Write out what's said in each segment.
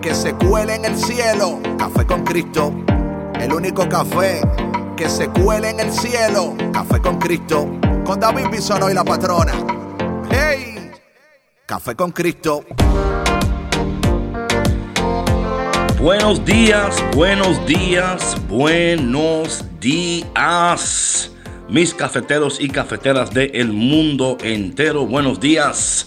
que se cuele en el cielo. Café con Cristo, el único café que se cuele en el cielo. Café con Cristo, con David Bisono y la patrona. ¡Hey! Café con Cristo. Buenos días, buenos días, buenos días. Mis cafeteros y cafeteras del mundo entero, buenos días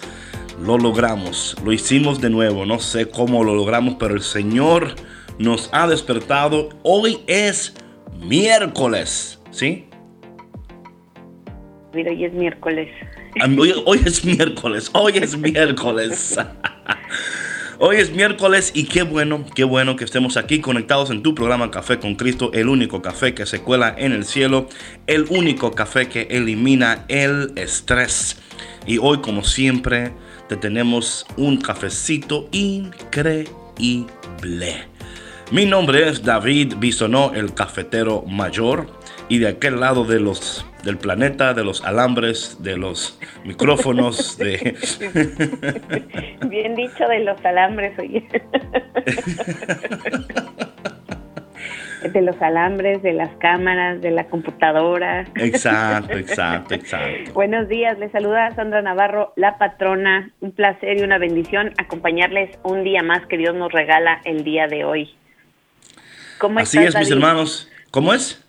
lo logramos, lo hicimos de nuevo, no sé cómo lo logramos, pero el Señor nos ha despertado. Hoy es miércoles, ¿sí? Mira, hoy es miércoles. Hoy, hoy es miércoles, hoy es miércoles. Hoy es miércoles y qué bueno, qué bueno que estemos aquí conectados en tu programa Café con Cristo, el único café que se cuela en el cielo, el único café que elimina el estrés. Y hoy, como siempre, tenemos un cafecito increíble. Mi nombre es David Bisonó, el cafetero mayor, y de aquel lado de los, del planeta, de los alambres, de los micrófonos, de... Bien dicho de los alambres, oye. de los alambres, de las cámaras, de la computadora. Exacto, exacto, exacto. Buenos días, les saluda Sandra Navarro, la patrona. Un placer y una bendición acompañarles un día más que Dios nos regala el día de hoy. ¿Cómo Así es, mis hermanos. ¿Cómo es?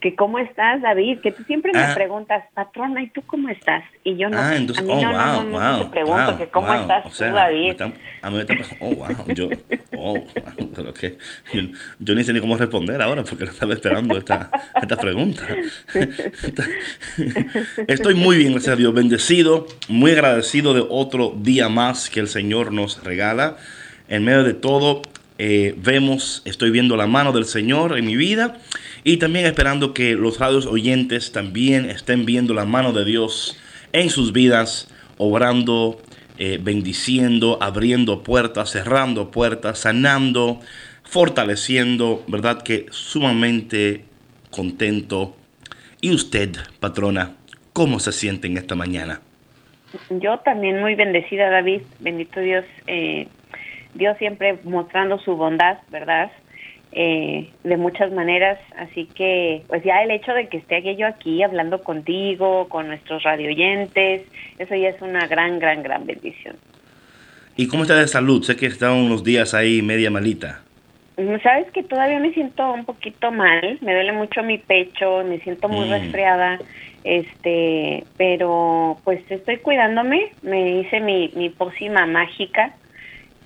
Que cómo estás, David, que tú siempre me ah. preguntas, patrona, ¿y tú cómo estás? Y yo no, ah, entonces, a mí oh, no, wow, no, no, te pregunto que cómo estás tú, David. a mí me está, oh, wow, yo, oh, pero que, yo, ni sé ni cómo responder ahora porque no estaba esperando esta, esta pregunta. Estoy muy bien, gracias a Dios, bendecido, muy agradecido de otro día más que el Señor nos regala. En medio de todo, eh, vemos, estoy viendo la mano del Señor en mi vida y también esperando que los radios oyentes también estén viendo la mano de Dios en sus vidas, obrando, eh, bendiciendo, abriendo puertas, cerrando puertas, sanando, fortaleciendo, ¿verdad? Que sumamente contento. ¿Y usted, patrona, cómo se siente en esta mañana? Yo también muy bendecida, David. Bendito Dios. Eh, Dios siempre mostrando su bondad, ¿verdad? Eh, de muchas maneras, así que pues ya el hecho de que esté yo aquí hablando contigo, con nuestros radioyentes, eso ya es una gran, gran, gran bendición. ¿Y cómo está de salud? Sé que está unos días ahí media malita. Mm, Sabes que todavía me siento un poquito mal, me duele mucho mi pecho, me siento muy mm. resfriada, este, pero pues estoy cuidándome, me hice mi, mi pócima mágica,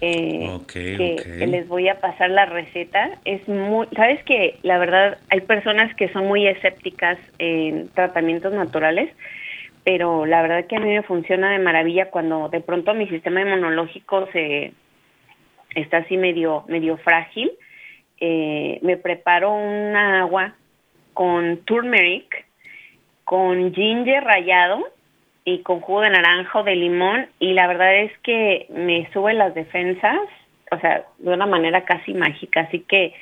eh, que, les voy a pasar la receta. Es muy, sabes que la verdad hay personas que son muy escépticas en tratamientos naturales, pero la verdad que a mí me funciona de maravilla cuando de pronto mi sistema inmunológico se está así medio medio frágil. Eh, me preparo un agua con turmeric, con ginger rallado y con jugo de naranja de limón y la verdad es que me sube las defensas, o sea, de una manera casi mágica, así que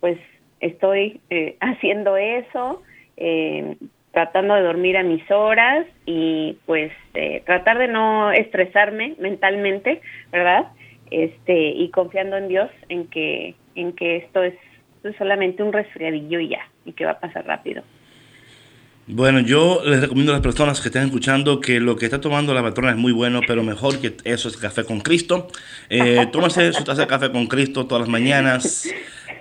pues estoy eh, haciendo eso, eh, tratando de dormir a mis horas y pues eh, tratar de no estresarme mentalmente, ¿verdad? Este y confiando en Dios en que en que esto es solamente un resfriadillo y ya y que va a pasar rápido. Bueno, yo les recomiendo a las personas que estén escuchando que lo que está tomando la patrona es muy bueno, pero mejor que eso es café con Cristo. Eh, tómase su taza de café con Cristo todas las mañanas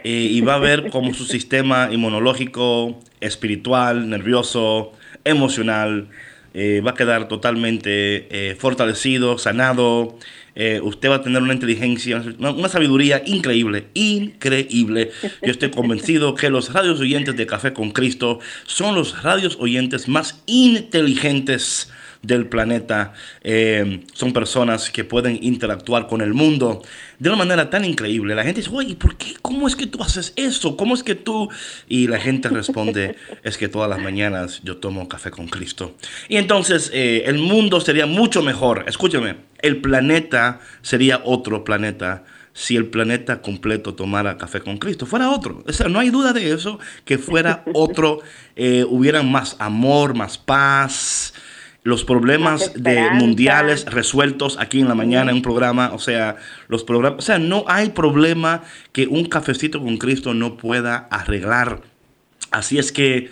eh, y va a ver cómo su sistema inmunológico, espiritual, nervioso, emocional, eh, va a quedar totalmente eh, fortalecido, sanado. Eh, usted va a tener una inteligencia, una, sabiduría increíble, increíble. Yo estoy convencido que los radios oyentes de Café con Cristo son los radios oyentes más inteligentes del planeta. Eh, son personas que pueden interactuar con el mundo de una manera tan increíble. La gente dice, oye, ¿por qué? ¿Cómo es que tú haces eso? ¿Cómo es que tú? Y la gente responde, es que todas las mañanas yo tomo café con Cristo. Y entonces eh, el mundo sería mucho mejor. Escúchame, el planeta sería otro planeta si el planeta completo tomara café con Cristo. Fuera otro. O sea, no hay duda de eso, que fuera otro, eh, hubieran más amor, más paz, los problemas de mundiales resueltos aquí en la mañana en un programa, o sea, los programas, o sea, no hay problema que un cafecito con Cristo no pueda arreglar. Así es que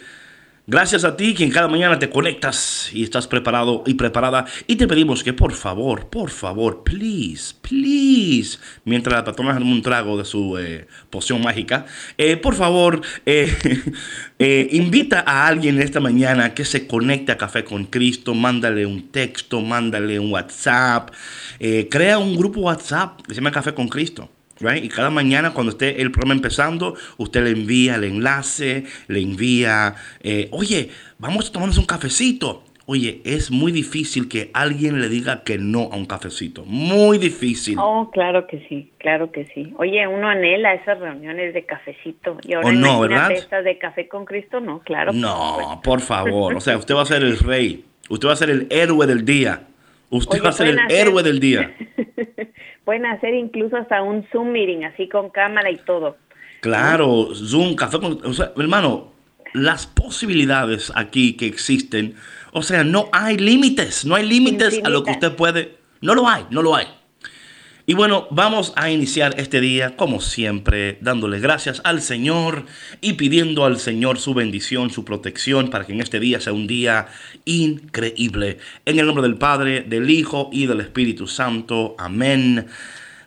Gracias a ti, quien cada mañana te conectas y estás preparado y preparada. Y te pedimos que por favor, por favor, please, please, mientras la patrona un trago de su eh, poción mágica, eh, por favor, eh, invita a alguien esta mañana que se conecte a Café con Cristo. Mándale un texto, mándale un WhatsApp. crea un grupo WhatsApp que se llama Café con Cristo. Y cada mañana cuando esté el programa empezando, usted le envía el enlace, le envía, eh, oye, vamos a tomarnos un cafecito. Oye, es muy difícil que alguien le diga que no a un cafecito. Muy difícil. Oh, claro que sí, claro que sí. Oye, uno anhela esas reuniones de cafecito. Y ahora ¿O no, ¿verdad? estas de café con Cristo, no, claro. No, por favor. O sea, usted va a ser el rey. Usted va a ser el héroe del día. Usted va a ser el héroe del día. Pueden hacer incluso hasta un Zoom meeting, así con cámara y todo. Claro, Zoom, café con... O sea, hermano, las posibilidades aquí que existen, o sea, no hay límites, no hay límites a lo que usted puede... No lo hay, no lo hay. Y bueno, vamos a iniciar este día, como siempre, dándole gracias al Señor y pidiendo al Señor su bendición, su protección, para que en este día sea un día increíble. En el nombre del Padre, del Hijo y del Espíritu Santo. Amén.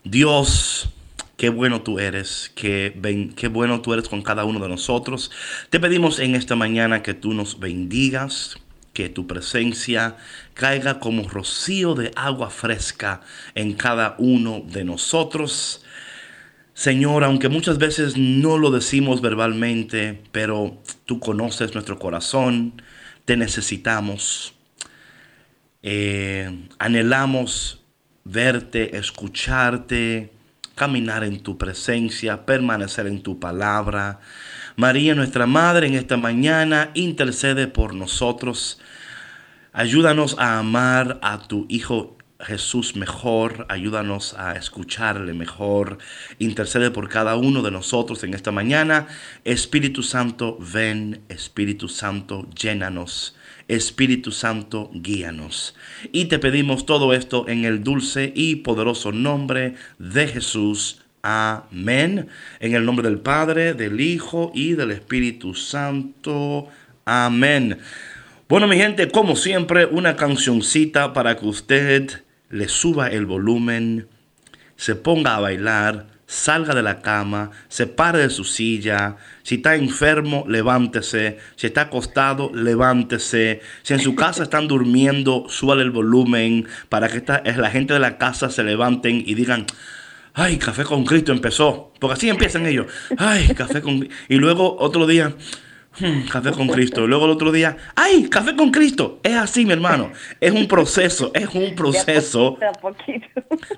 Dios. Qué bueno tú eres, qué, qué bueno tú eres con cada uno de nosotros. Te pedimos en esta mañana que tú nos bendigas, que tu presencia caiga como rocío de agua fresca en cada uno de nosotros. Señor, aunque muchas veces no lo decimos verbalmente, pero tú conoces nuestro corazón, te necesitamos. Eh, anhelamos verte, escucharte, caminar en tu presencia, permanecer en tu palabra. María, nuestra Madre, en esta mañana intercede por nosotros. Ayúdanos a amar a tu Hijo Jesús mejor, ayúdanos a escucharle mejor, intercede por cada uno de nosotros en esta mañana. Espíritu Santo, ven, Espíritu Santo, llénanos. Espíritu Santo, guíanos. Y te pedimos todo esto en el dulce y poderoso nombre de Jesús. Amén. En el nombre del Padre, del Hijo y del Espíritu Santo. Amén. Bueno, mi gente, como siempre, una cancioncita para que usted le suba el volumen, se ponga a bailar, salga de la cama, se pare de su silla. Si está enfermo, levántese. Si está acostado, levántese. Si en su casa están durmiendo, suba el volumen para que esta, la gente de la casa se levanten y digan, ay, café con Cristo empezó. Porque así empiezan ellos. Ay, café con Y luego otro día, Hmm, café con Cristo. Luego el otro día, ¡ay! Café con Cristo. Es así, mi hermano. Es un proceso, es un proceso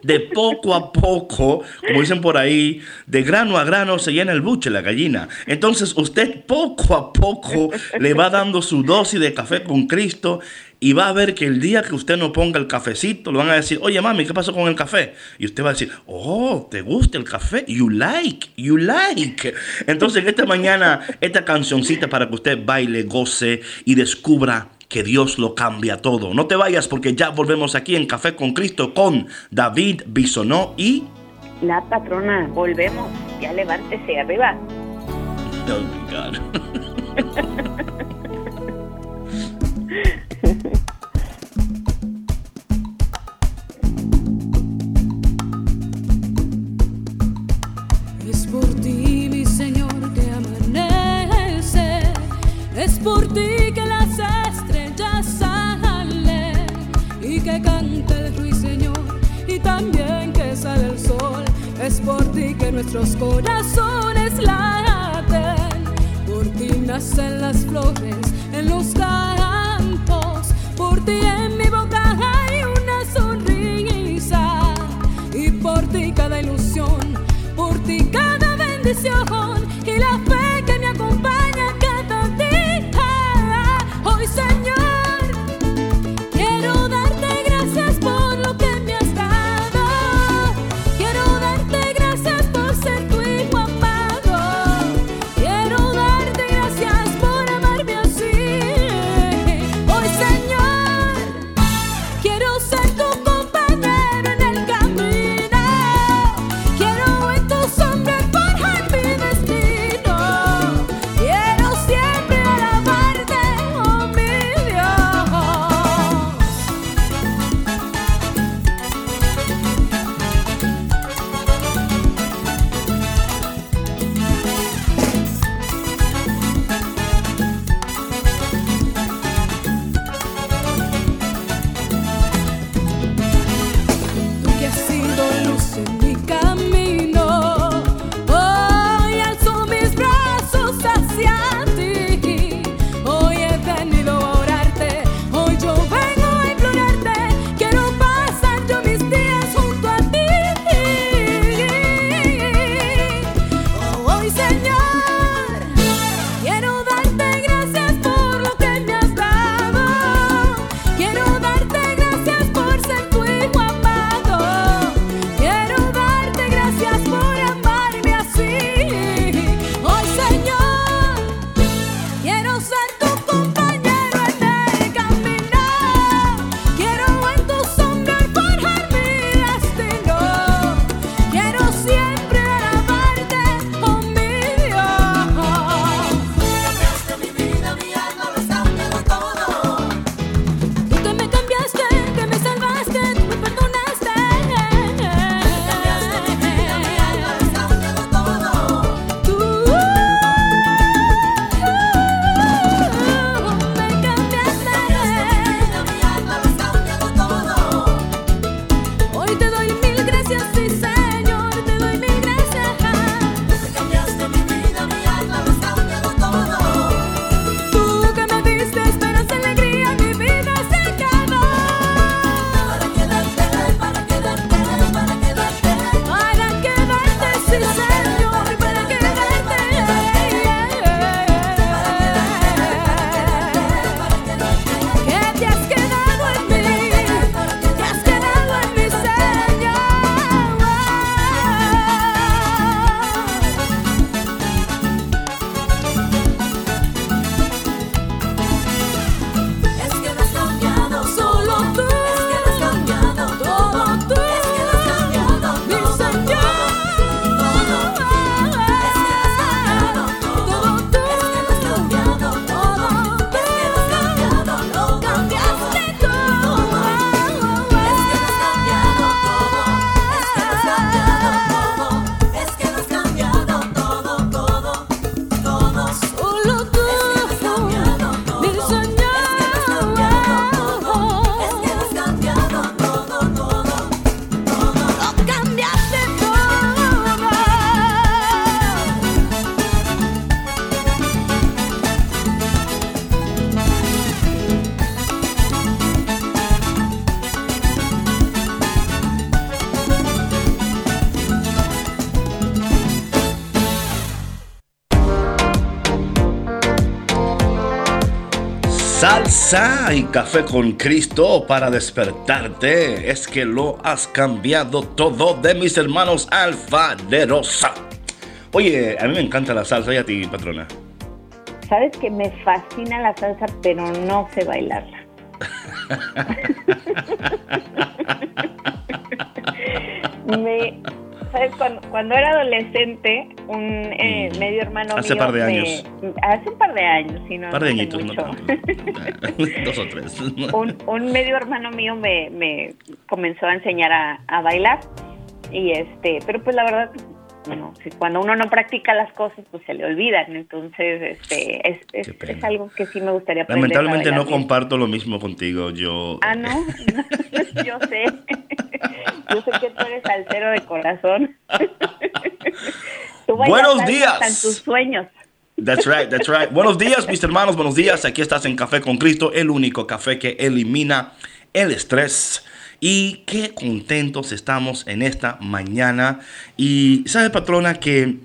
de, poco a poco, como dicen por ahí, de grano a grano se llena el buche, la gallina. Entonces usted poco a poco le va dando su dosis de café con Cristo y va a ver que el día que usted no ponga el cafecito, le van a decir, oye mami, ¿qué pasó con el café? Y usted va a decir, oh, ¿te gusta el café? You like, you like. Entonces, esta mañana, esta cancioncita para que usted baile, goce y descubra que Dios lo cambia todo. No te vayas porque ya volvemos aquí en Café con Cristo con David Bisonó y... La patrona, volvemos. Ya levántese arriba. Oh my God. Es por ti, mi Señor, que amanece. Es por ti que las estrellas salen y que canta el ruiseñor y también que sale el sol. Es por ti que nuestros corazones laten. Por ti nacen las flores en los campos por ti en mi boca hay una sonrisa y por ti cada ilusión, por ti cada bendición y la fe. Salsa y café con Cristo para despertarte. Es que lo has cambiado todo de mis hermanos Alfa de Rosa. Oye, a mí me encanta la salsa y a ti, patrona. Sabes que me fascina la salsa, pero no sé bailarla. me, ¿sabes? Cuando, era adolescente, un eh, mm. medio hermano hace mío. Hace par de años. hace un par de años, si no. Par de añitos, no Dos o tres. un, un, medio hermano mío me, me comenzó a enseñar a, a bailar. Y este, pero pues la verdad, bueno, si cuando uno no practica las cosas, pues se le olvidan. Entonces, este, es, es, algo que sí me gustaría aprender. Lamentablemente no comparto lo mismo contigo. Yo. Ah, no. yo sé. yo sé que tú eres salsero de corazón. Buenos días. Tus sueños. That's right, that's right. buenos días, mis hermanos, buenos días. Aquí estás en Café con Cristo, el único café que elimina el estrés. Y qué contentos estamos en esta mañana. Y sabe, patrona, que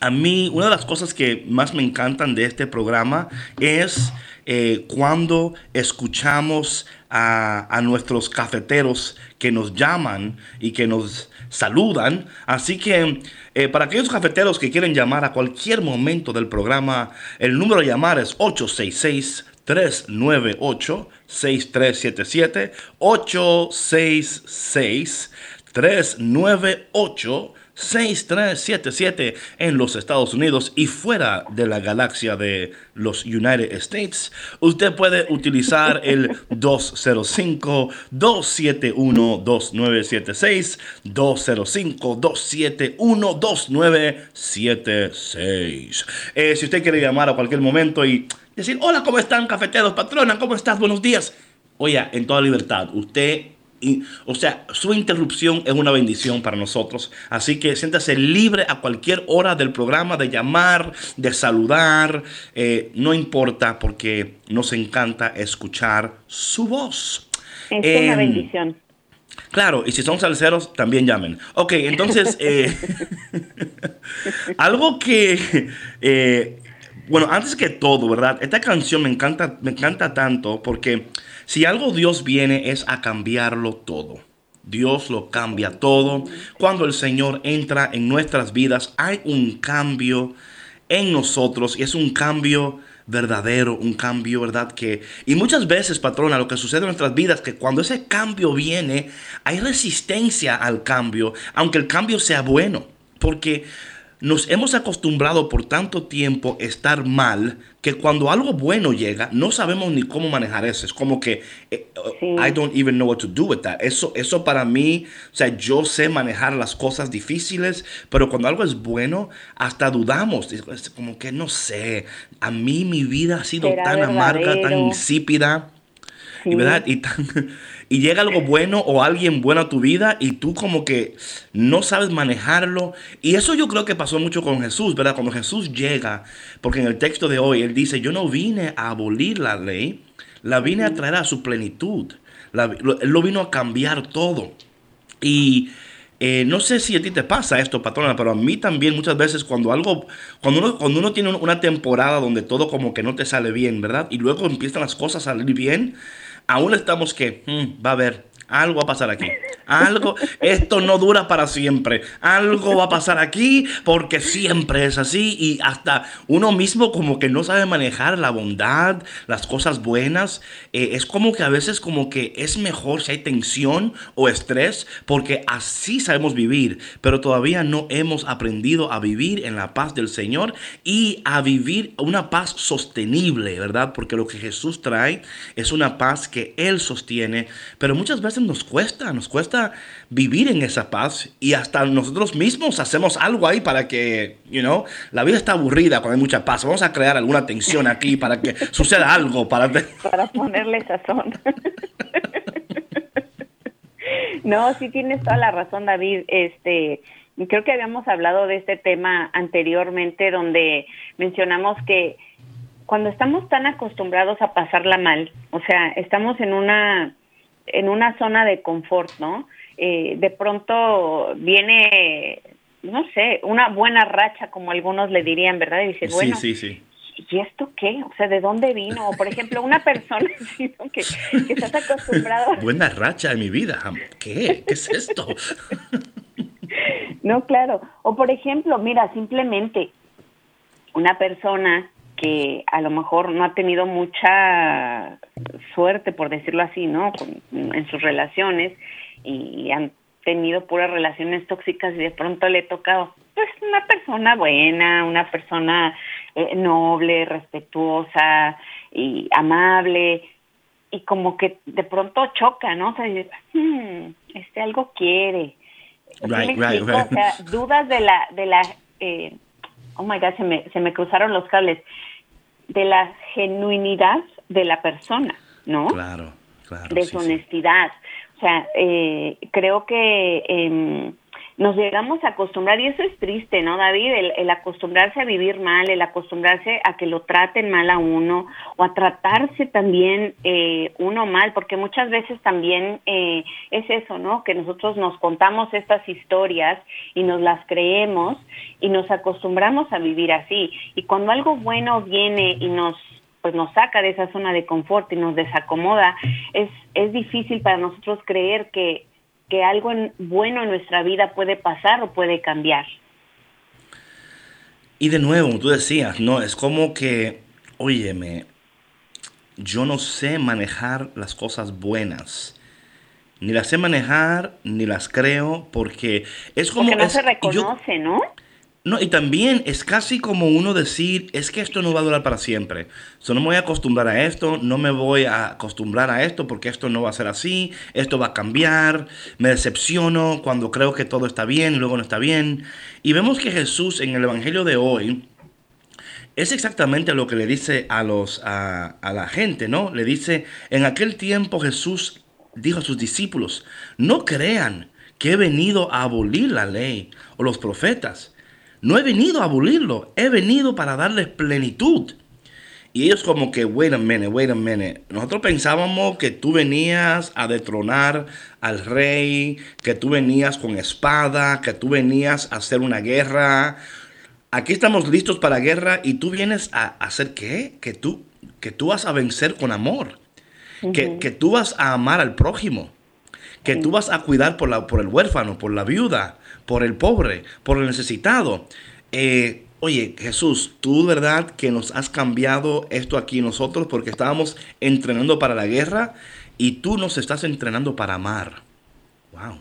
a mí, una de las cosas que más me encantan de este programa es eh, cuando escuchamos a, a, nuestros cafeteros que nos llaman y que nos saludan. Así que eh, para aquellos cafeteros que quieren llamar a cualquier momento del programa, el número de llamar es 866. 398-6377 866 398 6377 en los Estados Unidos y fuera de la galaxia de los United States, usted puede utilizar el 205-271-2976, 205-271-2976. Eh, si usted quiere llamar a cualquier momento y decir, hola, ¿cómo están, cafeteros, patrona? ¿Cómo estás? Buenos días. Oye, en toda libertad, usted o sea, su interrupción es una bendición para nosotros. Así que siéntase libre a cualquier hora del programa de llamar, de saludar. Eh, no importa porque nos encanta escuchar su voz. Es una em, bendición. Claro, y si son salseros, también llamen. Ok, entonces, eh, algo que, eh, bueno, antes que todo, ¿verdad? Esta canción me encanta, me encanta tanto porque si algo Dios viene es a cambiarlo todo. Dios lo cambia todo. Cuando el Señor entra en nuestras vidas, hay un cambio en nosotros y es un cambio verdadero, un cambio, ¿verdad? Que, y muchas veces, patrona, lo que sucede en nuestras vidas, que cuando ese cambio viene, hay resistencia al cambio, aunque el cambio sea bueno, porque nos hemos acostumbrado por tanto tiempo a estar mal que cuando algo bueno llega no sabemos ni cómo manejar eso. Es como que eh, I don't even know what to do with that. Eso, eso para mí, o sea, yo sé manejar las cosas difíciles, pero cuando algo es bueno, hasta dudamos. Es como que no sé, a mí mi vida ha sido tan amarga, tan insípida. Y, ¿verdad? Y tan, y llega algo bueno o alguien bueno a tu vida y tú como que no sabes manejarlo. Y eso yo creo que pasó mucho con Jesús, ¿verdad? Cuando Jesús llega, porque en el texto de hoy él dice, yo no vine a abolir la ley, la vine a traer a su plenitud. él lo vino a cambiar todo. Y eh, no sé si a ti te pasa esto, patrona, pero a mí también muchas veces cuando algo, cuando uno, cuando uno tiene una temporada donde todo como que no te sale bien, ¿verdad? Y luego empiezan las cosas a salir bien, aún estamos que, hmm, va a haber, algo va a pasar aquí. Algo, esto no dura para siempre. Algo va a pasar aquí porque siempre es así y hasta uno mismo como que no sabe manejar la bondad, las cosas buenas. Eh, es como que a veces como que es mejor si hay tensión o estrés porque así sabemos vivir, pero todavía no hemos aprendido a vivir en la paz del Señor y a vivir una paz sostenible, ¿verdad? Porque lo que Jesús trae es una paz que Él sostiene, pero muchas veces nos cuesta, nos cuesta vivir en esa paz y hasta nosotros mismos hacemos algo ahí para que, you know, la vida está aburrida cuando hay mucha paz. Vamos a crear alguna tensión aquí para que suceda algo. Para, para ponerle sazón. no, sí tienes toda la razón, David. Este, creo que habíamos hablado de este tema anteriormente donde mencionamos que cuando estamos tan acostumbrados a pasarla mal, o sea, estamos en una en una zona de confort, ¿no? Eh, de pronto viene, no sé, una buena racha, como algunos le dirían, ¿verdad? Y dices, bueno, sí, sí, ¿y esto qué? O sea, ¿de dónde vino? por ejemplo, una persona que, que estás acostumbrado. Buena racha en mi vida. ¿Qué? ¿Qué es esto? no, claro. O por ejemplo, mira, simplemente una persona que a lo mejor no ha tenido mucha suerte, por decirlo así, ¿no? en sus relaciones y han tenido puras relaciones tóxicas y de pronto le he tocado, pues, una persona buena, una persona eh, noble, respetuosa y amable y como que de pronto choca, ¿no? O sea, hmm, este algo quiere. Right, right, right. O sea, dudas de la, de la, eh, oh my God, se me, se me cruzaron los cables de la genuinidad de la persona, ¿no? Claro, claro. De su honestidad. O sea, eh, creo que em, nos llegamos a acostumbrar, y eso es triste, ¿no, David? El, acostumbrarse a vivir mal, el acostumbrarse a que lo traten mal a uno, o a tratarse también eh, uno mal, porque muchas veces también eh, es eso, ¿no? Que nosotros nos contamos estas historias y nos las creemos y nos acostumbramos a vivir así. Y cuando algo bueno viene y nos pues nos saca de esa zona de confort y nos desacomoda, es, es difícil para nosotros creer que que algo bueno en nuestra vida puede pasar o puede cambiar. Y de nuevo, tú decías, no, es como que, óyeme, yo no sé manejar las cosas buenas. Ni las sé manejar, ni las creo, porque es como... Porque no se reconoce, ¿no? No, y también es casi como uno decir, es que esto no va a durar para siempre. So, no me voy a acostumbrar a esto, no me voy a acostumbrar a esto porque esto no va a ser así, esto va a cambiar, me decepciono cuando creo que todo está bien luego no está bien. Y vemos que Jesús en el Evangelio de hoy es exactamente lo que le dice a, los, a, a la gente, ¿no? Le dice, en aquel tiempo Jesús dijo a sus discípulos, no crean que he venido a abolir la ley o los profetas. No he venido a abolirlo, he venido para darles plenitud. Y ellos como que, wait a minute, wait a minute. Nosotros pensábamos que tú venías a detronar al rey, que tú venías con espada, que tú venías a hacer una guerra. Aquí estamos listos para guerra y tú vienes a hacer qué? Que tú, que tú vas a vencer con amor. que, que, tú vas a amar al prójimo. Que tú vas a cuidar por, la, por el huérfano, por la viuda por el pobre, por el necesitado. Eh, oye, Jesús, tú verdad que nos has cambiado esto aquí nosotros porque estábamos entrenando para la guerra y tú nos estás entrenando para amar. Wow.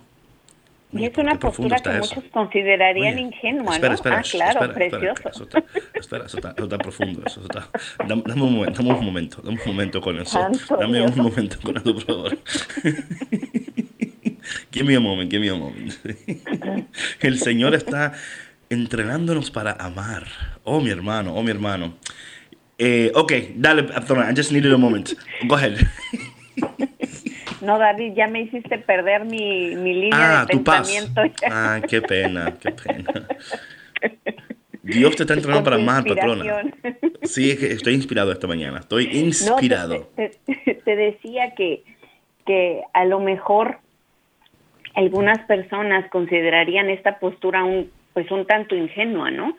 y es una postura que muchos considerarían ingenua, espera, Espera, ah, claro, precioso. Espera, eso está, profundo. Eso está, dame, un momento, dame un momento, dame un momento con eso. dame un momento con eso, por favor. give me a moment, give me a moment. El Señor está entrenándonos para amar. Oh, mi hermano, oh, mi hermano. Eh, ok, dale, I just needed a moment. Go ahead. No, David, ya me hiciste perder mi, mi línea ah, de tu pensamiento. Paz. Ah, qué pena, qué pena. Dios te está entrenando para amar, patrona. Sí, estoy inspirado esta mañana. Estoy inspirado. te, decía que, que a lo mejor algunas personas considerarían esta postura un pues un tanto ingenua, ¿no?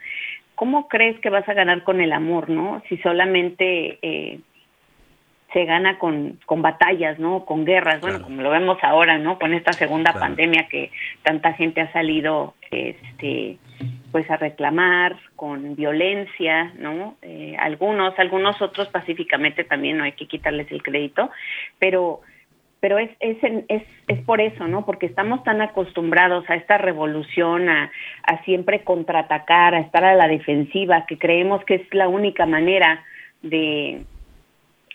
¿Cómo crees que vas a ganar con el amor, no? Si solamente eh, se gana con, con batallas, ¿no? Con guerras, bueno, como lo vemos ahora, ¿no? Con esta segunda pandemia que tanta gente ha salido, este, pues a reclamar con violencia, ¿no? Eh, algunos, algunos otros pacíficamente también, no hay que quitarles el crédito, pero pero es, es, es, es por eso, ¿no? Porque estamos tan acostumbrados a esta revolución, a, a siempre contraatacar, a estar a la defensiva, que creemos que es la única manera de,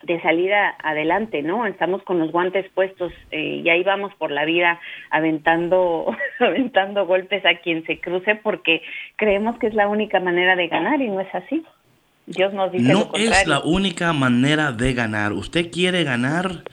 de salir adelante, ¿no? Estamos con los guantes puestos eh, y ahí vamos por la vida aventando, aventando golpes a quien se cruce porque creemos que es la única manera de ganar y no es así. Dios nos dice no es la única manera de ganar. Usted quiere ganar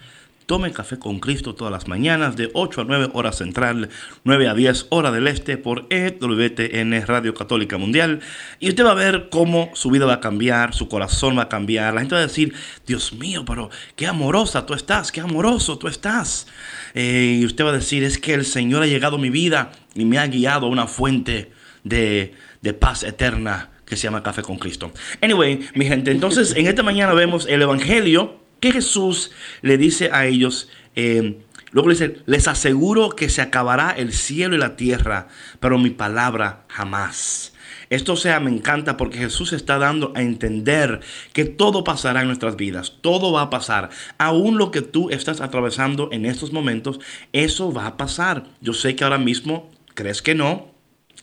Tome café con Cristo todas las mañanas de 8 a 9 horas central, 9 a 10 hora del este por EWTN Radio Católica Mundial. Y usted va a ver cómo su vida va a cambiar, su corazón va a cambiar. La gente va a decir, Dios mío, pero qué amorosa tú estás, qué amoroso tú estás. Eh, y usted va a decir, es que el Señor ha llegado a mi vida y me ha guiado a una fuente de, de paz eterna que se llama Café con Cristo. Anyway, mi gente, entonces en esta mañana vemos el Evangelio que Jesús le dice a ellos, eh, luego le dice, les aseguro que se acabará el cielo y la tierra, pero mi palabra jamás. Esto sea, me encanta porque Jesús está dando a entender que todo pasará en nuestras vidas, todo va a pasar. Aún lo que tú estás atravesando en estos momentos, eso va a pasar. Yo sé que ahora mismo crees que no,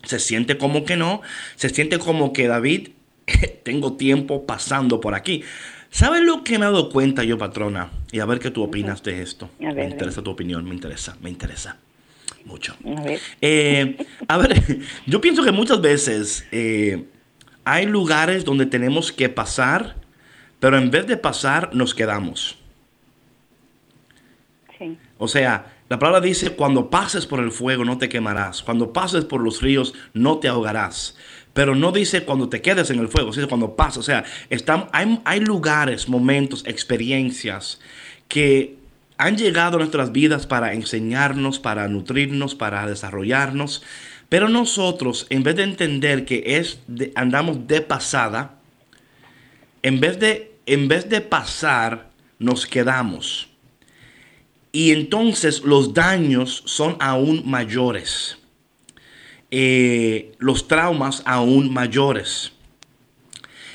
se siente como que no, se siente como que David, tengo tiempo pasando por aquí. ¿Sabes lo que me he dado cuenta yo, patrona? Y a ver qué tú opinas de esto. me interesa tu opinión, me interesa, me interesa mucho. A ver, eh, a ver yo pienso que muchas veces eh, hay lugares donde tenemos que pasar, pero en vez de pasar nos quedamos. Sí. O sea, La palabra dice, cuando pases por el fuego no te quemarás, cuando pases por los ríos no te ahogarás. Pero no dice cuando te quedes en el fuego, dice cuando pases. O sea, están, hay, hay lugares, momentos, experiencias que han llegado a nuestras vidas para enseñarnos, para nutrirnos, para desarrollarnos. Pero nosotros, en vez de entender que es andamos de pasada, en vez de, en vez de pasar, nos quedamos. Y entonces los daños son aún mayores. Eh, los traumas aún mayores.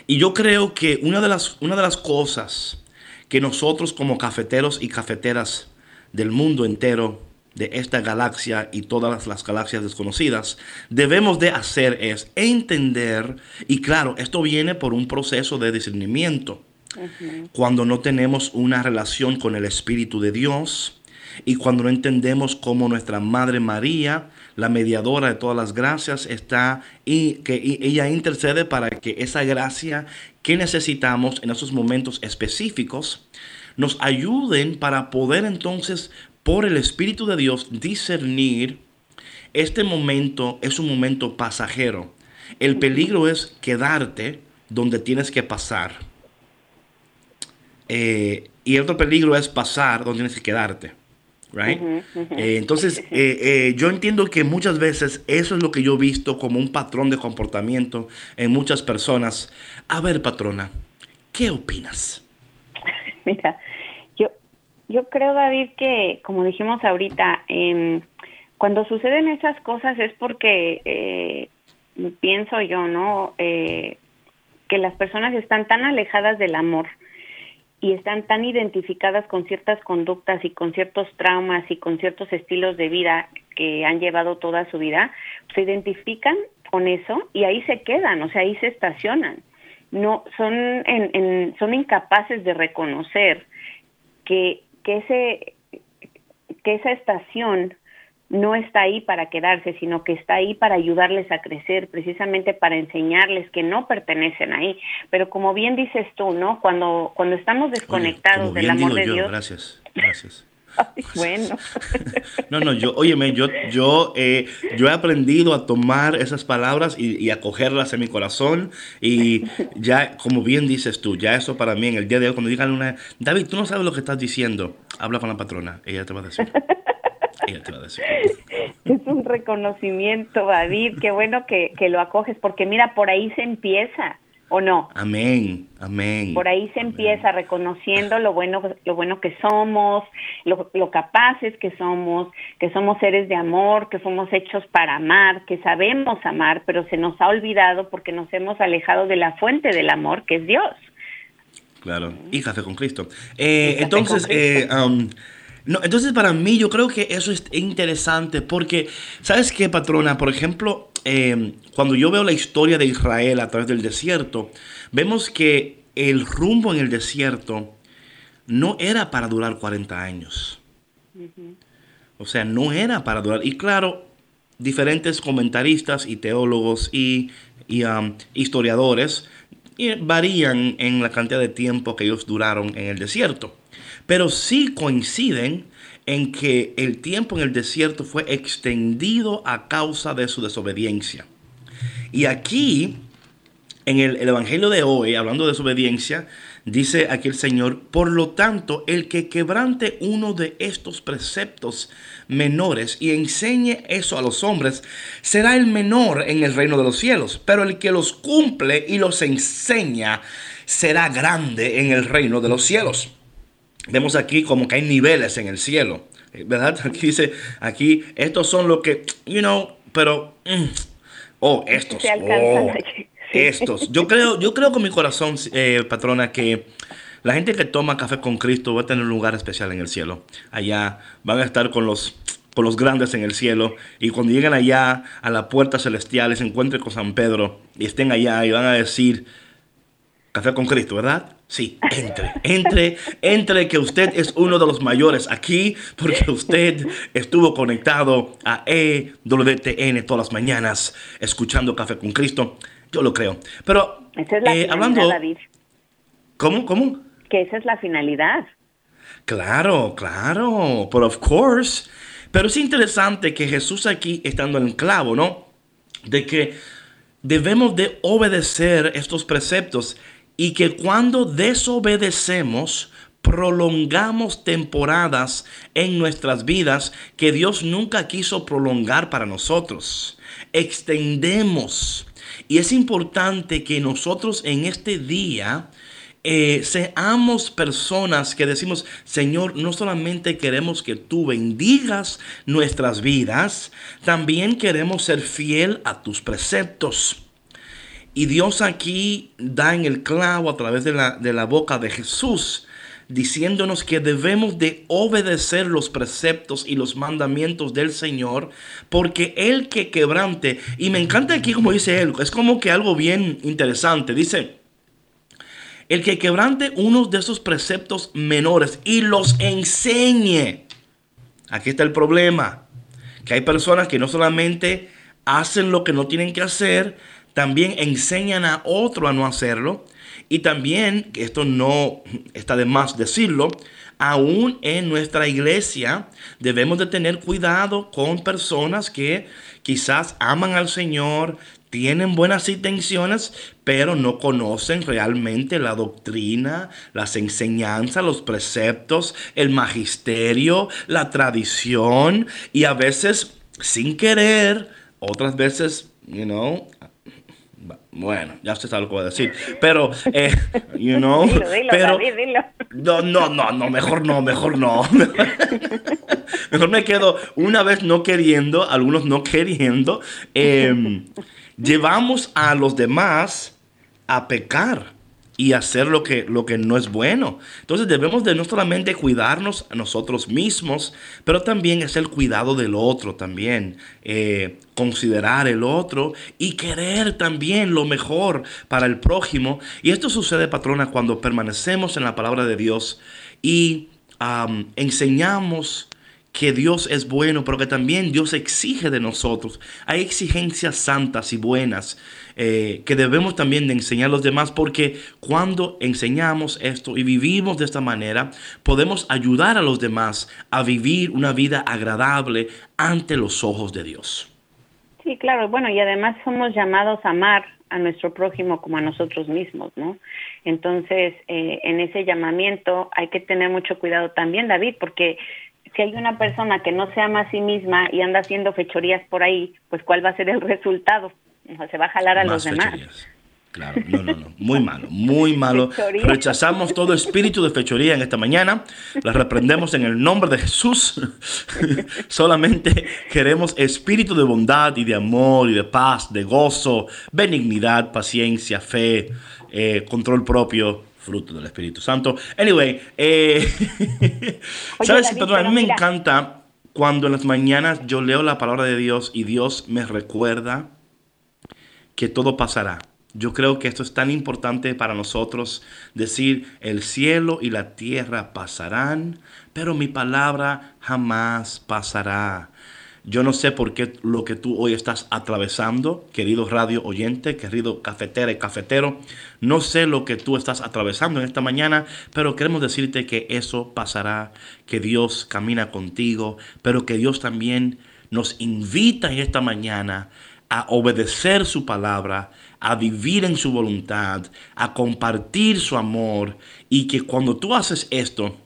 Y yo creo que una de, las, una de las cosas que nosotros como cafeteros y cafeteras del mundo entero, de esta galaxia y todas las galaxias desconocidas, debemos de hacer es entender, y claro, esto viene por un proceso de discernimiento cuando no tenemos una relación con el Espíritu de Dios y cuando no entendemos cómo nuestra Madre María, la mediadora de todas las gracias, está y que ella intercede para que esa gracia que necesitamos en esos momentos específicos nos ayuden para poder entonces por el Espíritu de Dios discernir este momento es un momento pasajero. El peligro es quedarte donde tienes que pasar. Eh, y el otro peligro es pasar donde tienes que quedarte. Right? Eh, entonces, eh, yo entiendo que muchas veces eso es lo que yo he visto como un patrón de comportamiento en muchas personas. A ver, patrona, ¿qué opinas? Mira, yo, yo creo, David, que como dijimos ahorita, eh, cuando suceden esas cosas es porque pienso yo, ¿no? que las personas están tan alejadas del amor y están tan identificadas con ciertas conductas y con ciertos traumas y con ciertos estilos de vida que han llevado toda su vida, se identifican con eso y ahí se quedan, o sea, ahí se estacionan. No son en, son incapaces de reconocer que que ese que esa estación no está ahí para quedarse, sino que está ahí para ayudarles a crecer, precisamente para enseñarles que no pertenecen ahí. Pero como bien dices tú, ¿no? Cuando, cuando estamos desconectados del amor de Dios. Gracias, gracias. bueno. No, no, yo, óyeme, yo, yo, eh, yo he aprendido a tomar esas palabras y, y, a cogerlas en mi corazón. Y ya, como bien dices tú, ya eso para mí en el día de hoy, cuando digan una, David, tú no sabes lo que estás diciendo, habla con la patrona, ella te va a decir. Es un reconocimiento, David. Qué bueno que, lo acoges, porque mira, por ahí se empieza, ¿o no? Amén, amén. Por ahí se empieza reconociendo lo bueno, lo bueno que somos, lo, lo capaces que somos, que somos seres de amor, que somos hechos para amar, que sabemos amar, pero se nos ha olvidado porque nos hemos alejado de la fuente del amor, que es Dios. Claro, café con Cristo. Eh, entonces, Eh, um, no, entonces para mí yo creo que eso es interesante porque, ¿sabes qué, patrona? Por ejemplo, em, cuando yo veo la historia de Israel a través del desierto, vemos que el rumbo en el desierto no era para durar 40 años. O sea, no era para durar. Y claro, diferentes comentaristas y teólogos y, um, historiadores varían en la cantidad de tiempo que ellos duraron en el desierto pero sí coinciden en que el tiempo en el desierto fue extendido a causa de su desobediencia. Y aquí, en el, Evangelio de hoy, hablando de desobediencia, dice aquí el Señor, por lo tanto, el que quebrante uno de estos preceptos menores y enseñe eso a los hombres, será el menor en el reino de los cielos, pero el que los cumple y los enseña, será grande en el reino de los cielos vemos aquí como que hay niveles en el cielo. Eh, ¿Verdad? Aquí dice, aquí, estos son los que, you know, pero, mm, oh, estos, oh, estos. Yo creo, yo creo con mi corazón, eh, patrona, que la gente que toma café con Cristo va a tener un lugar especial en el cielo. Allá van a estar con los, con los grandes en el cielo. Y cuando lleguen allá a la puerta celestial y se encuentren con San Pedro y estén allá y van a decir, café con Cristo, ¿verdad? Sí, entre, entre, entre que usted es uno de los mayores aquí porque usted estuvo conectado a EWTN todas las mañanas escuchando Café con Cristo. Yo lo creo. Pero esa es la eh, hablando, David. ¿Cómo? ¿Cómo? Que esa es la finalidad. Claro, claro, but of course. Pero es interesante que Jesús aquí, estando en el clavo, ¿no? De que debemos de obedecer estos preceptos y que cuando desobedecemos, prolongamos temporadas en nuestras vidas que Dios nunca quiso prolongar para nosotros. Extendemos. Y es importante que nosotros en este día eh, seamos personas que decimos, Señor, no solamente queremos que tú bendigas nuestras vidas, también queremos ser fiel a tus preceptos. Y Dios aquí da en el clavo a través de la, de la boca de Jesús diciéndonos que debemos de obedecer los preceptos y los mandamientos del Señor, porque el que quebrante, y me encanta aquí como dice él, es como que algo bien interesante, dice, el que quebrante unos de esos preceptos menores y los enseñe. Aquí está el problema, que hay personas que no solamente hacen lo que no tienen que hacer, también enseñan a otro a no hacerlo. Y también, esto no está de más decirlo, aún en nuestra iglesia debemos de tener cuidado con personas que quizás aman al Señor, tienen buenas intenciones, pero no conocen realmente la doctrina, las enseñanzas, los preceptos, el magisterio, la tradición y a veces sin querer, otras veces, you know, bueno, ya usted sabe lo que voy a decir. Pero, eh, you know, pero, no, no, no, no, mejor no, mejor no. mejor me quedo una vez no queriendo, algunos no queriendo. Eh, llevamos a los demás a pecar y hacer lo que, lo que no es bueno. Entonces debemos de no solamente cuidarnos a nosotros mismos, pero también es el cuidado del otro también. Eh, considerar el otro y querer también lo mejor para el prójimo. Y esto sucede, patrona, cuando permanecemos en la palabra de Dios y enseñamos que Dios es bueno, pero que también Dios exige de nosotros. Hay exigencias santas y buenas eh, que debemos también de enseñar a los demás, porque cuando enseñamos esto y vivimos de esta manera, podemos ayudar a los demás a vivir una vida agradable ante los ojos de Dios. Sí, claro, bueno, y además somos llamados a amar a nuestro prójimo como a nosotros mismos, ¿no? Entonces, eh, en ese llamamiento hay que tener mucho cuidado también, David, porque si hay una persona que no se ama a sí misma y anda haciendo fechorías por ahí, pues ¿cuál va a ser el resultado? O sea, se va a jalar a los demás. Claro, no, no, no. Muy malo, muy malo. Rechazamos todo espíritu de fechoría en esta mañana. La reprendemos en el nombre de Jesús. Solamente queremos espíritu de bondad y de amor y de paz, de gozo, benignidad, paciencia, fe, eh, control propio fruto del Espíritu Santo. Anyway, eh, ¿sabes? a mí me encanta cuando en las mañanas yo leo la palabra de Dios y Dios me recuerda que todo pasará. Yo creo que esto es tan importante para nosotros decir, el cielo y la tierra pasarán, pero mi palabra jamás pasará. Yo no sé por qué lo que tú hoy estás atravesando, querido radio oyente, querido cafetera y cafetero, no sé lo que tú estás atravesando en esta mañana, pero queremos decirte que eso pasará, que Dios camina contigo, pero que Dios también nos invita en esta mañana a obedecer su palabra, a vivir en su voluntad, a compartir su amor y que cuando tú haces esto,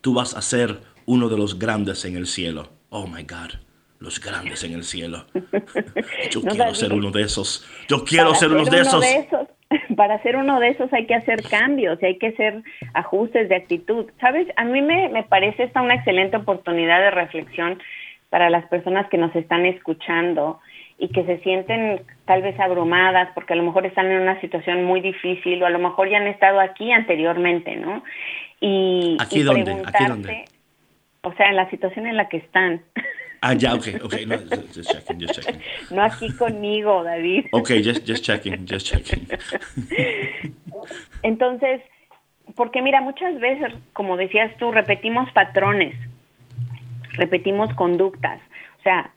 tú vas a ser uno de los grandes en el cielo. Oh my God los grandes en el cielo. Yo quiero ser uno de esos. Yo quiero ser uno, de, esos. Para ser uno de esos hay que hacer cambios y hay que hacer ajustes de actitud. Sabes, a mí me, me parece esta una excelente oportunidad de reflexión para las personas que nos están escuchando y que se sienten tal vez abrumadas porque a lo mejor están en una situación muy difícil o a lo mejor ya han estado aquí anteriormente, ¿no? Y, ¿Aquí dónde? ¿Aquí dónde? O sea, en la situación en la que están. Ah, ya, ok, ok. No, just checking, just checking. No aquí conmigo, David. Ok, just, just checking, just checking. Entonces, porque mira, muchas veces, como decías tú, repetimos patrones, repetimos conductas. O sea,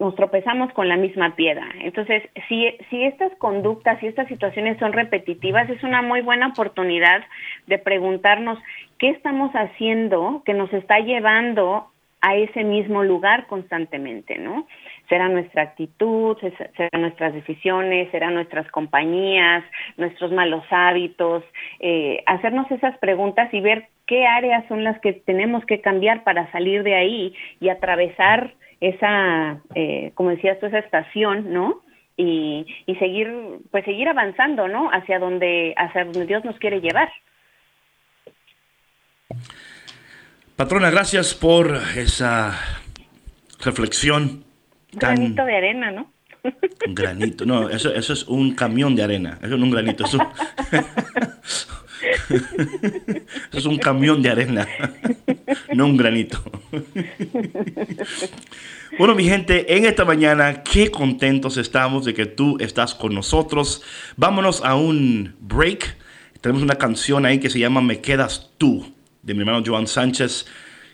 nos tropezamos con la misma piedra. Entonces, si, si estas conductas y estas situaciones son repetitivas, es una muy buena oportunidad de preguntarnos ¿qué estamos haciendo que nos está llevando a ese mismo lugar constantemente, ¿no? Será nuestra actitud, serán nuestras decisiones, serán nuestras compañías, nuestros malos hábitos, eh, hacernos esas preguntas y ver qué áreas son las que tenemos que cambiar para salir de ahí y atravesar esa, eh, como decías tú, esa estación, ¿no? Y, y seguir, pues seguir avanzando, ¿no? Hacia donde, hacia donde Dios nos quiere llevar. Patrona, gracias por esa reflexión. Un granito de arena, ¿no? Un granito, no, eso, eso es un camión de arena, eso no es un granito, eso, es un camión de arena, no un granito. Bueno, mi gente, en esta mañana, qué contentos estamos de que tú estás con nosotros. Vámonos a un break. Tenemos una canción ahí que se llama Me Quedas Tú de mi hermano Joan Sánchez.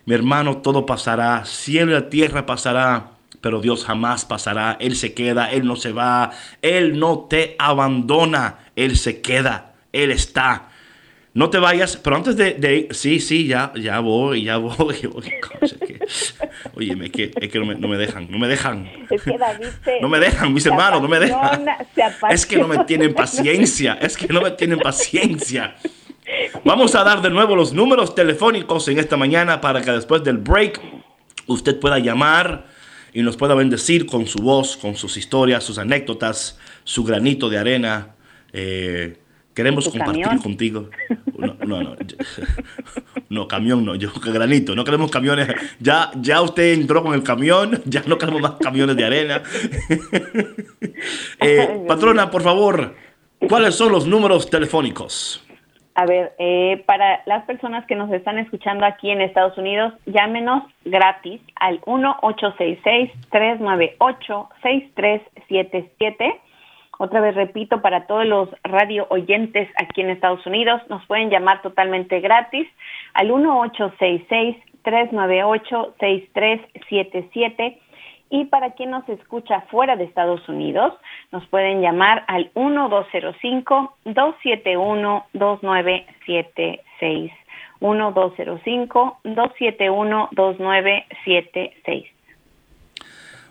Mi hermano, todo pasará, cielo y tierra pasará, pero Dios jamás pasará. Él se queda, Él no se va, Él no te abandona, Él se queda, Él está. No te vayas, pero antes de, sí, sí, ya, ya voy, ya voy. Oye, es que, es que no, me, no, me, dejan, no me dejan. Es que David no me dejan, mis hermanos, no me dejan. Es que no me tienen paciencia, es que no me tienen paciencia. Vamos a dar de nuevo los números telefónicos en esta mañana para que después del break usted pueda llamar y nos pueda bendecir con su voz, con sus historias, sus anécdotas, su granito de arena. Eh, queremos compartir contigo. No, no, no, no, camión no, yo granito, no queremos camiones. Ya, ya usted entró con el camión, ya no queremos más camiones de arena. Eh, patrona, por favor, ¿cuáles son los números telefónicos? A ver, eh, para las personas que nos están escuchando aquí en Estados Unidos, llámenos gratis al 1-866-398-6377. Otra vez repito, para todos los radio oyentes aquí en Estados Unidos, nos pueden llamar totalmente gratis al 1-866-398-6377 y para quien nos escucha fuera de Estados Unidos, nos pueden llamar al 1205-271-2976. 1205-271-2976.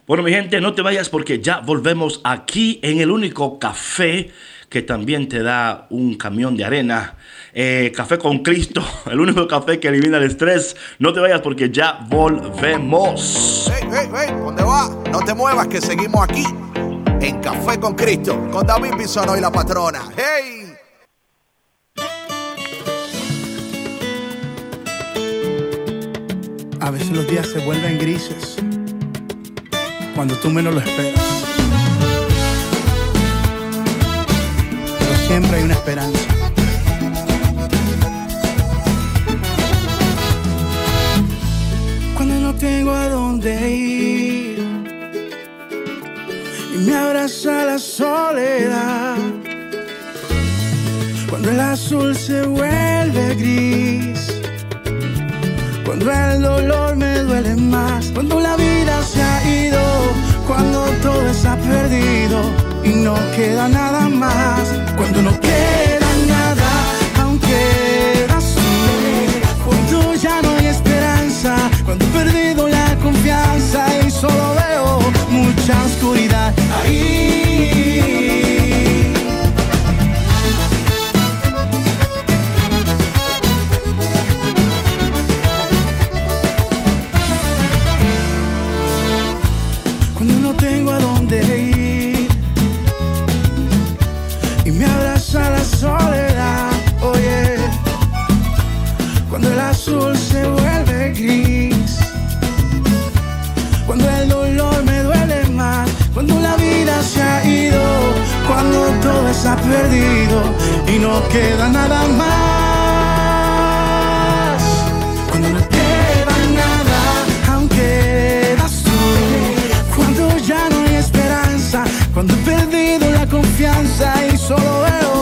Bueno, mi gente, no te vayas porque ya volvemos aquí en el único café que también te da un camión de arena. Eh, café con Cristo, el único café que elimina el estrés. No te vayas porque ya volvemos. Hey, hey, hey, ¿dónde va? No te muevas que seguimos aquí en Café con Cristo con David Bisono y la patrona. ¡Hey! A veces los días se vuelven grises cuando tú menos lo esperas. siempre hay una esperanza. Cuando no tengo a dónde ir y me abraza la soledad. Cuando el azul se vuelve gris. Cuando el dolor me duele más. Cuando la vida se ha ido. Cuando todo está perdido y no queda nada más. Cuando no queda nada, aunque tú. Cuando ya no hay esperanza, cuando he perdido la confianza y solo veo mucha oscuridad ahí. Ha perdido y no queda nada más. Cuando no queda nada, aunque eras tú. Cuando ya no hay esperanza, cuando he perdido la confianza y solo veo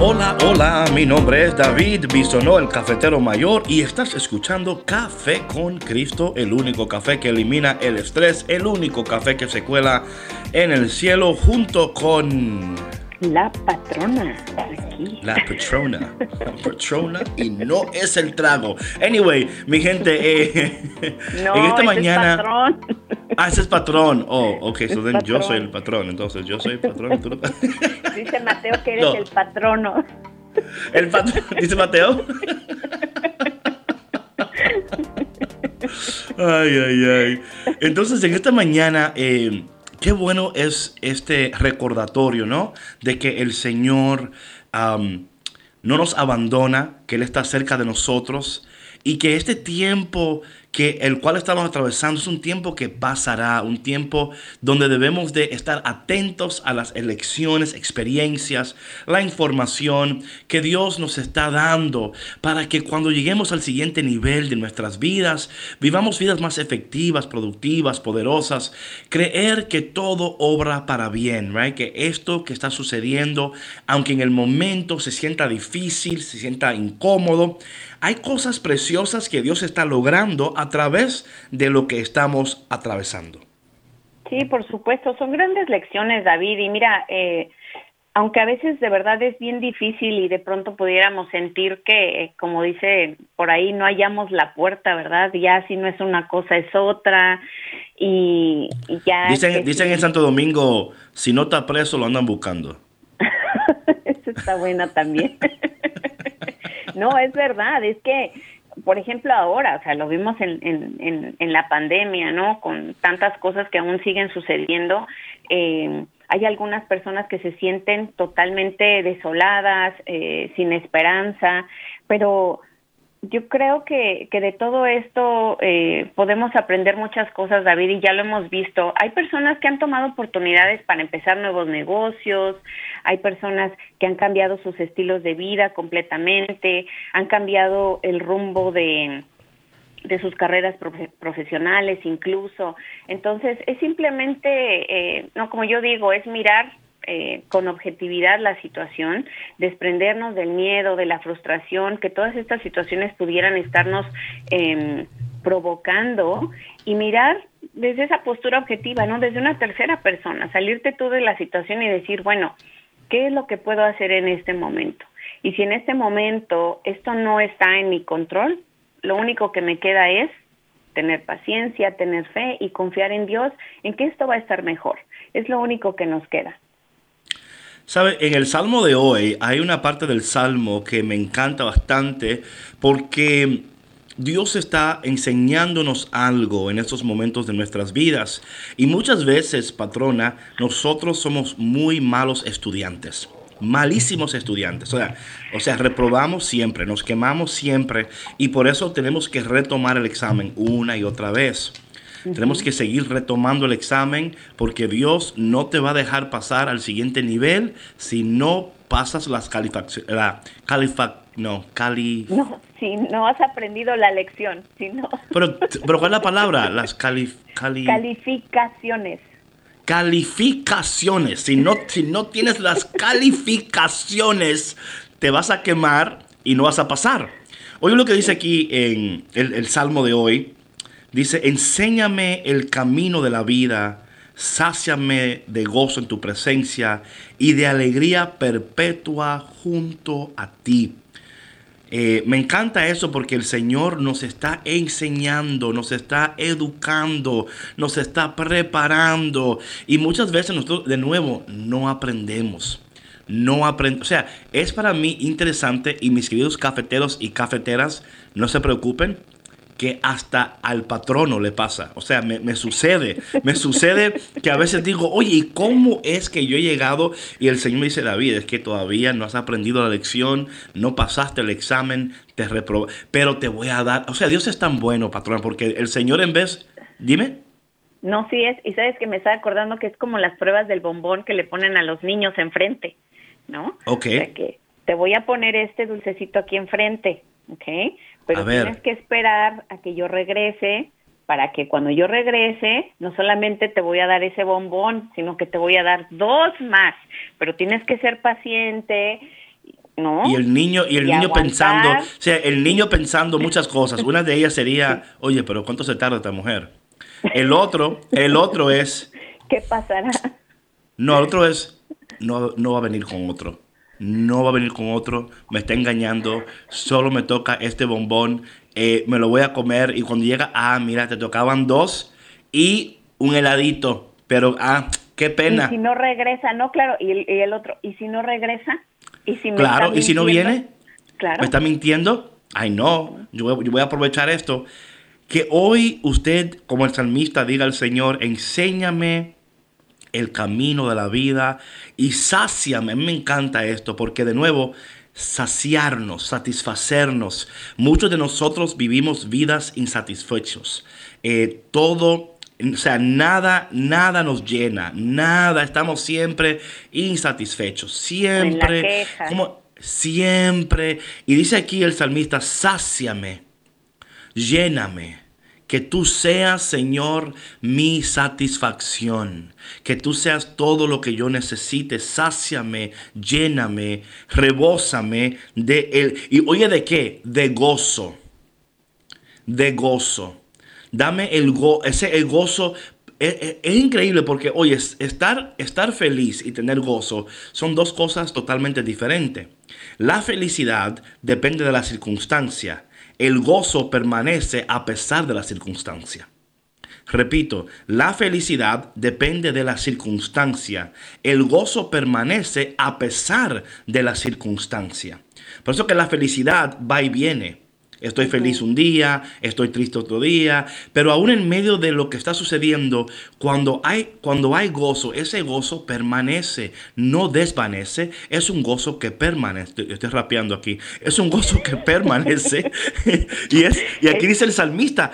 Hola, hola, mi nombre es David Bisonó, el cafetero mayor, y estás escuchando Café con Cristo, el único café que elimina el estrés, el único café que se cuela en el cielo junto con La patrona. Aquí. la patrona. La patrona y no es el trago. Anyway, mi gente, eh, No, en esta ese es mañana... patrón. Ah, ese es patrón. Oh, ok, so then yo soy el patrón. Entonces yo soy el patrón y tú no- Dice Mateo que eres No. el patrono. El patrón, dice Mateo. Ay, ay, ay. Entonces, en esta mañana, eh, qué bueno es este recordatorio, ¿no? De que el Señor no nos abandona, que Él está cerca de nosotros y que este tiempo que el cual estamos atravesando es un tiempo que pasará, un tiempo donde debemos de estar atentos a las elecciones, experiencias, la información que Dios nos está dando para que cuando lleguemos al siguiente nivel de nuestras vidas, vivamos vidas más efectivas, productivas, poderosas, creer que todo obra para bien, right? Que esto que está sucediendo, aunque en el momento se sienta difícil, se sienta incómodo, hay cosas preciosas que Dios está logrando a través de lo que estamos atravesando. Sí, por supuesto, son grandes lecciones, David. Y mira, eh, aunque a veces de verdad es bien difícil y de pronto pudiéramos sentir que, eh, como dice por ahí, no hallamos la puerta, ¿verdad? Ya si no es una cosa es otra y, y ya... Dicen, que dicen sí. en Santo Domingo, si no está preso, lo andan buscando. Esa está buena también. no, es verdad, es que, por ejemplo, ahora, o sea, lo vimos en, la pandemia, ¿no? Con tantas cosas que aún siguen sucediendo, eh, hay algunas personas que se sienten totalmente desoladas, eh, sin esperanza, pero yo creo que, que de todo esto eh, podemos aprender muchas cosas, David, y ya lo hemos visto. Hay personas que han tomado oportunidades para empezar nuevos negocios, hay personas que han cambiado sus estilos de vida completamente, han cambiado el rumbo de, de sus carreras profe- profesionales incluso. Entonces, es simplemente, eh, no como yo digo, es mirar eh, con objetividad la situación, desprendernos del miedo, de la frustración, que todas estas situaciones pudieran estarnos eh, provocando y mirar desde esa postura objetiva, ¿no? Desde una tercera persona, salirte tú de la situación y decir, bueno, ¿qué es lo que puedo hacer en este momento? Y si en este momento esto no está en mi control, lo único que me queda es tener paciencia, tener fe y confiar en Dios en que esto va a estar mejor. Es lo único que nos queda. ¿Sabe? En el salmo de hoy hay una parte del salmo que me encanta bastante porque Dios está enseñándonos algo en estos momentos de nuestras vidas. Y muchas veces, patrona, nosotros somos muy malos estudiantes. Malísimos estudiantes. O sea, o sea, reprobamos siempre, nos quemamos siempre y por eso tenemos que retomar el examen una y otra vez. Tenemos que seguir retomando el examen porque Dios no te va a dejar pasar al siguiente nivel si no pasas las calificaciones. La califa, no, cali. No, si no has aprendido la lección, si no, Pero, pero ¿cuál es la palabra? Las cali, cali- calificaciones. calificaciones. Si no, si no tienes las calificaciones, te vas a quemar y no vas a pasar. Oye lo que dice aquí en el, el Salmo de hoy. Dice, enséñame el camino de la vida, sáciame de gozo en tu presencia y de alegría perpetua junto a ti. Eh, me encanta eso porque el Señor nos está enseñando, nos está educando, nos está preparando y muchas veces nosotros de nuevo no aprendemos. No aprendemos. O sea, es para mí interesante y mis queridos cafeteros y cafeteras, no se preocupen que hasta al patrono le pasa. O sea, me, sucede, me sucede que a veces digo, oye, ¿y cómo es que yo he llegado? Y el Señor me dice, David, es que todavía no has aprendido la lección, no pasaste el examen, te reprobé, pero te voy a dar, o sea, Dios es tan bueno, patrón, porque el Señor en vez, dime. No, sí es, y sabes que me está acordando que es como las pruebas del bombón que le ponen a los niños enfrente, ¿no? Ok. O sea que te voy a poner este dulcecito aquí enfrente, ¿ok? Pero tienes que esperar a que yo regrese para que cuando yo regrese, no solamente te voy a dar ese bombón, sino que te voy a dar dos más, pero tienes que ser paciente, ¿no? Y el niño, y el niño pensando, o sea, el niño pensando muchas cosas. Una de ellas sería, oye, pero ¿cuánto se tarda esta mujer? El otro, el otro es... ¿Qué pasará? No, el otro es, no, no va a venir con otro no va a venir con otro, me está engañando, solo me toca este bombón, eh, me lo voy a comer y cuando llega, ah, mira, te tocaban dos y un heladito, pero, ah, qué pena. Y si no regresa, no, claro, y el, otro, ¿y si no regresa? ¿Y si me claro, ¿y si no viene? Claro. ¿Me está mintiendo? Ay, no, yo yo voy a aprovechar esto. Que hoy usted, como el salmista, diga al Señor, enséñame el camino de la vida y sáciame. Me encanta esto porque de nuevo, saciarnos, satisfacernos. Muchos de nosotros vivimos vidas insatisfechos. Eh, todo o sea, nada, nada nos llena, nada, estamos siempre insatisfechos, siempre, como siempre. Y dice aquí el salmista, sáciame, lléname que tú seas, Señor, mi satisfacción. Que tú seas todo lo que yo necesite. Sáciame, lléname, rebósame de él. Y oye, ¿de qué? De gozo. De gozo. Dame el, go ese, el gozo es, increíble porque, oye, estar, estar feliz y tener gozo son dos cosas totalmente diferentes. La felicidad depende de la circunstancia el gozo permanece a pesar de la circunstancia. Repito, la felicidad depende de la circunstancia. El gozo permanece a pesar de la circunstancia. Por eso que la felicidad va y viene. Estoy feliz un día, estoy triste otro día, pero aún en medio de lo que está sucediendo, cuando hay, cuando hay gozo, ese gozo permanece, no desvanece, es un gozo que permanece. Estoy, rapeando aquí, es un gozo que permanece. y, es, y aquí dice el salmista,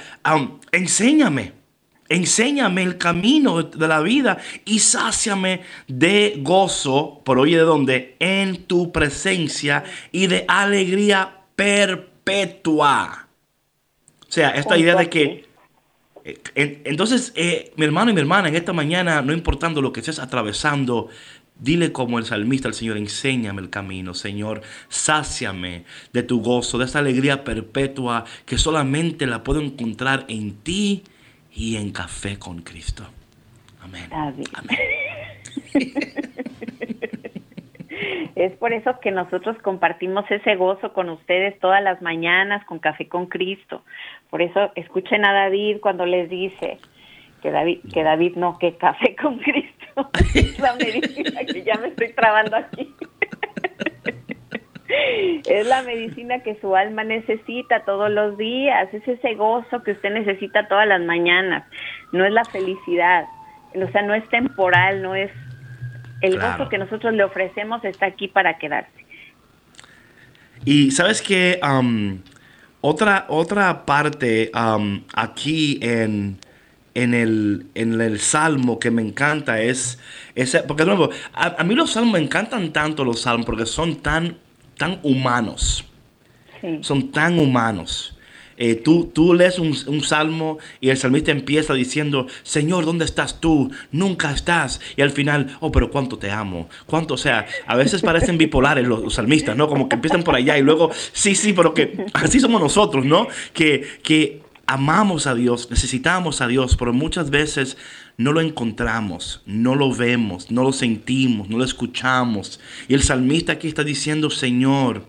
enséñame, enséñame el camino de la vida y sáciame de gozo, por oye de dónde, en tu presencia y de alegría perpetua perpetua. O sea, esta idea de que... Eh, entonces, eh, mi hermano y mi hermana, en esta mañana, no importando lo que estés atravesando, dile como el salmista al Señor, enséñame el camino, Señor, sáciame de tu gozo, de esa alegría perpetua que solamente la puedo encontrar en ti y en café con Cristo. Amén. Amén. Es por eso que nosotros compartimos ese gozo con ustedes todas las mañanas con Café con Cristo. Por eso escuchen a David cuando les dice que David, que David no, que Café con Cristo es la medicina que ya me estoy trabando aquí. es la medicina que su alma necesita todos los días, es ese gozo que usted necesita todas las mañanas, no es la felicidad, o sea, no es temporal, no es el gozo que nosotros le ofrecemos está aquí para quedarse. Y sabes que otra, otra parte aquí en, en, el, en el salmo que me encanta es, porque nuevo, a, mí los salmos me encantan tanto los salmos porque son tan, tan humanos. Son tan humanos. Eh, tú, tú lees un, un, salmo y el salmista empieza diciendo, Señor, ¿dónde estás tú? Nunca estás. Y al final, oh, pero cuánto te amo. Cuánto, o sea, a veces parecen bipolares los, salmistas, ¿no? Como que empiezan por allá y luego, sí, sí, pero que así somos nosotros, ¿no? Que, que amamos a Dios, necesitamos a Dios, pero muchas veces no lo encontramos, no lo vemos, no lo sentimos, no lo escuchamos. Y el salmista aquí está diciendo, Señor,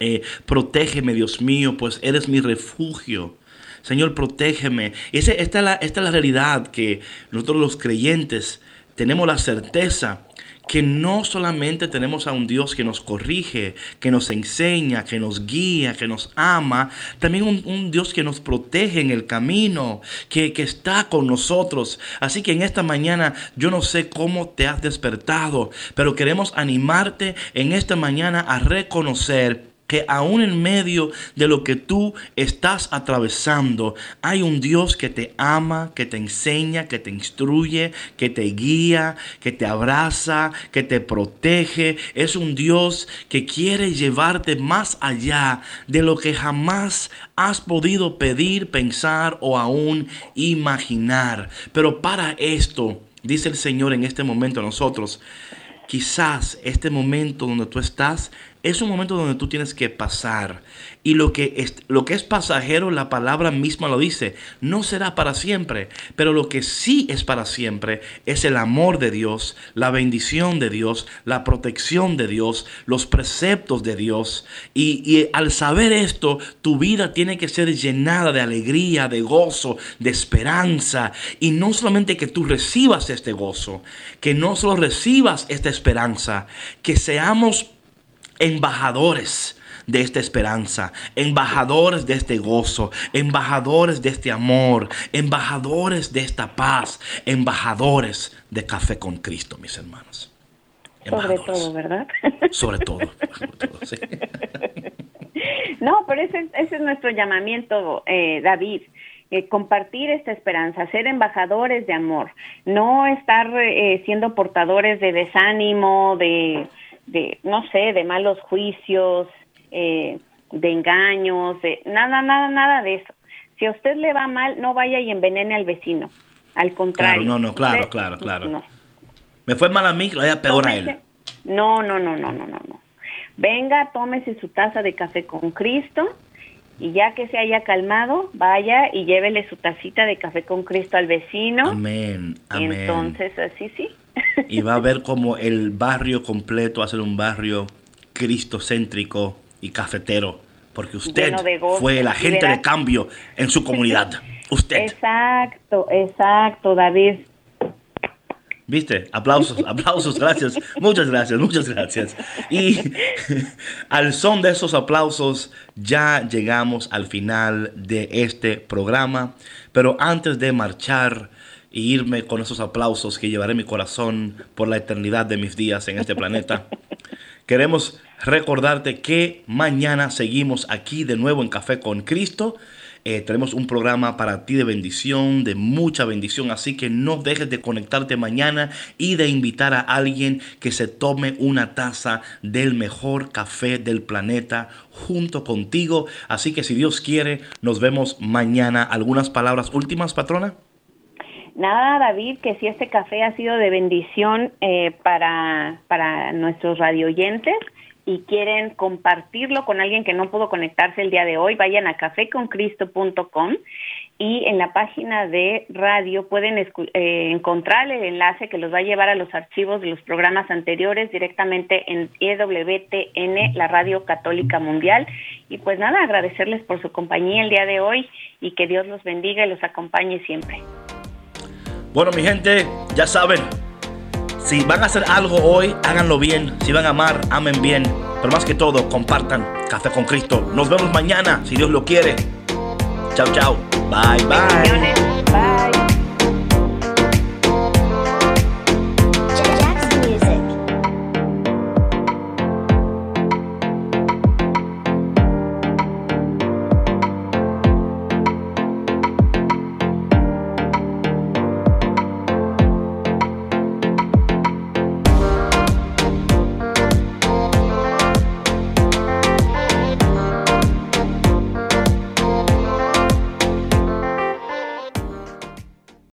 eh, protégeme, Dios mío, pues eres mi refugio. Señor, protégeme. esta, es la, esta es la realidad que nosotros los creyentes tenemos la certeza que no solamente tenemos a un Dios que nos corrige, que nos enseña, que nos guía, que nos ama, también un, Dios que nos protege en el camino, que, que está con nosotros. Así que en esta mañana yo no sé cómo te has despertado, pero queremos animarte en esta mañana a reconocer que aún en medio de lo que tú estás atravesando, hay un Dios que te ama, que te enseña, que te instruye, que te guía, que te abraza, que te protege. Es un Dios que quiere llevarte más allá de lo que jamás has podido pedir, pensar o aún imaginar. Pero para esto, dice el Señor en este momento a nosotros, quizás este momento donde tú estás es un momento donde tú tienes que pasar. Y lo que, es, lo que es pasajero, la palabra misma lo dice, no será para siempre. Pero lo que sí es para siempre es el amor de Dios, la bendición de Dios, la protección de Dios, los preceptos de Dios. Y, y al saber esto, tu vida tiene que ser llenada de alegría, de gozo, de esperanza. Y no solamente que tú recibas este gozo, que no solo recibas esta esperanza, que seamos embajadores de esta esperanza, embajadores de este gozo, embajadores de este amor, embajadores de esta paz, embajadores de café con Cristo, mis hermanos. Sobre todo, ¿verdad? Sobre todo. No, pero ese, ese, es nuestro llamamiento, eh, David. Eh, compartir esta esperanza, ser embajadores de amor, no estar eh, siendo portadores de desánimo, de, de, no sé, de malos juicios, eh, de engaños, de nada, nada, nada de eso. Si a usted le va mal, no vaya y envenene al vecino. Al contrario. Claro, no, no, claro, claro, claro. Me fue mal a mí, lo vaya peor a él. No, no, no, no, no, no, no. Venga, tómese su taza de café con Cristo y ya que se haya calmado, vaya y llévele su tacita de café con Cristo al vecino. Amén, amén. entonces, así sí. Y va a ver como el barrio completo va a ser un barrio cristocéntrico y cafetero, porque usted fue el agente de cambio en su comunidad. Usted. Exacto, exacto, David. ¿Viste? Aplausos, aplausos, gracias. Muchas gracias, muchas gracias. Y al son de esos aplausos ya llegamos al final de este programa. Pero antes de marchar, y irme con esos aplausos que llevaré mi corazón por la eternidad de mis días en este planeta. Queremos recordarte que mañana seguimos aquí de nuevo en Café con Cristo. Eh, tenemos un programa para ti de bendición, de mucha bendición, así que no dejes de conectarte mañana y de invitar a alguien que se tome una taza del mejor café del planeta junto contigo. Así que si Dios quiere, nos vemos mañana. ¿Algunas palabras últimas, patrona? Nada, David, que si este café ha sido de bendición eh, para, para nuestros radioyentes y quieren compartirlo con alguien que no pudo conectarse el día de hoy, vayan a caféconcristo.com y en la página de radio pueden eh, encontrar el enlace que los va a llevar a los archivos de los programas anteriores directamente en EWTN, la Radio Católica Mundial. Y pues nada, agradecerles por su compañía el día de hoy y que Dios los bendiga y los acompañe siempre. Bueno, mi gente, ya saben, si van a hacer algo hoy, háganlo bien. Si van a amar, amen bien. Pero más que todo, compartan Café con Cristo. Nos vemos mañana, si Dios lo quiere. Chao, chao. Bye, bye.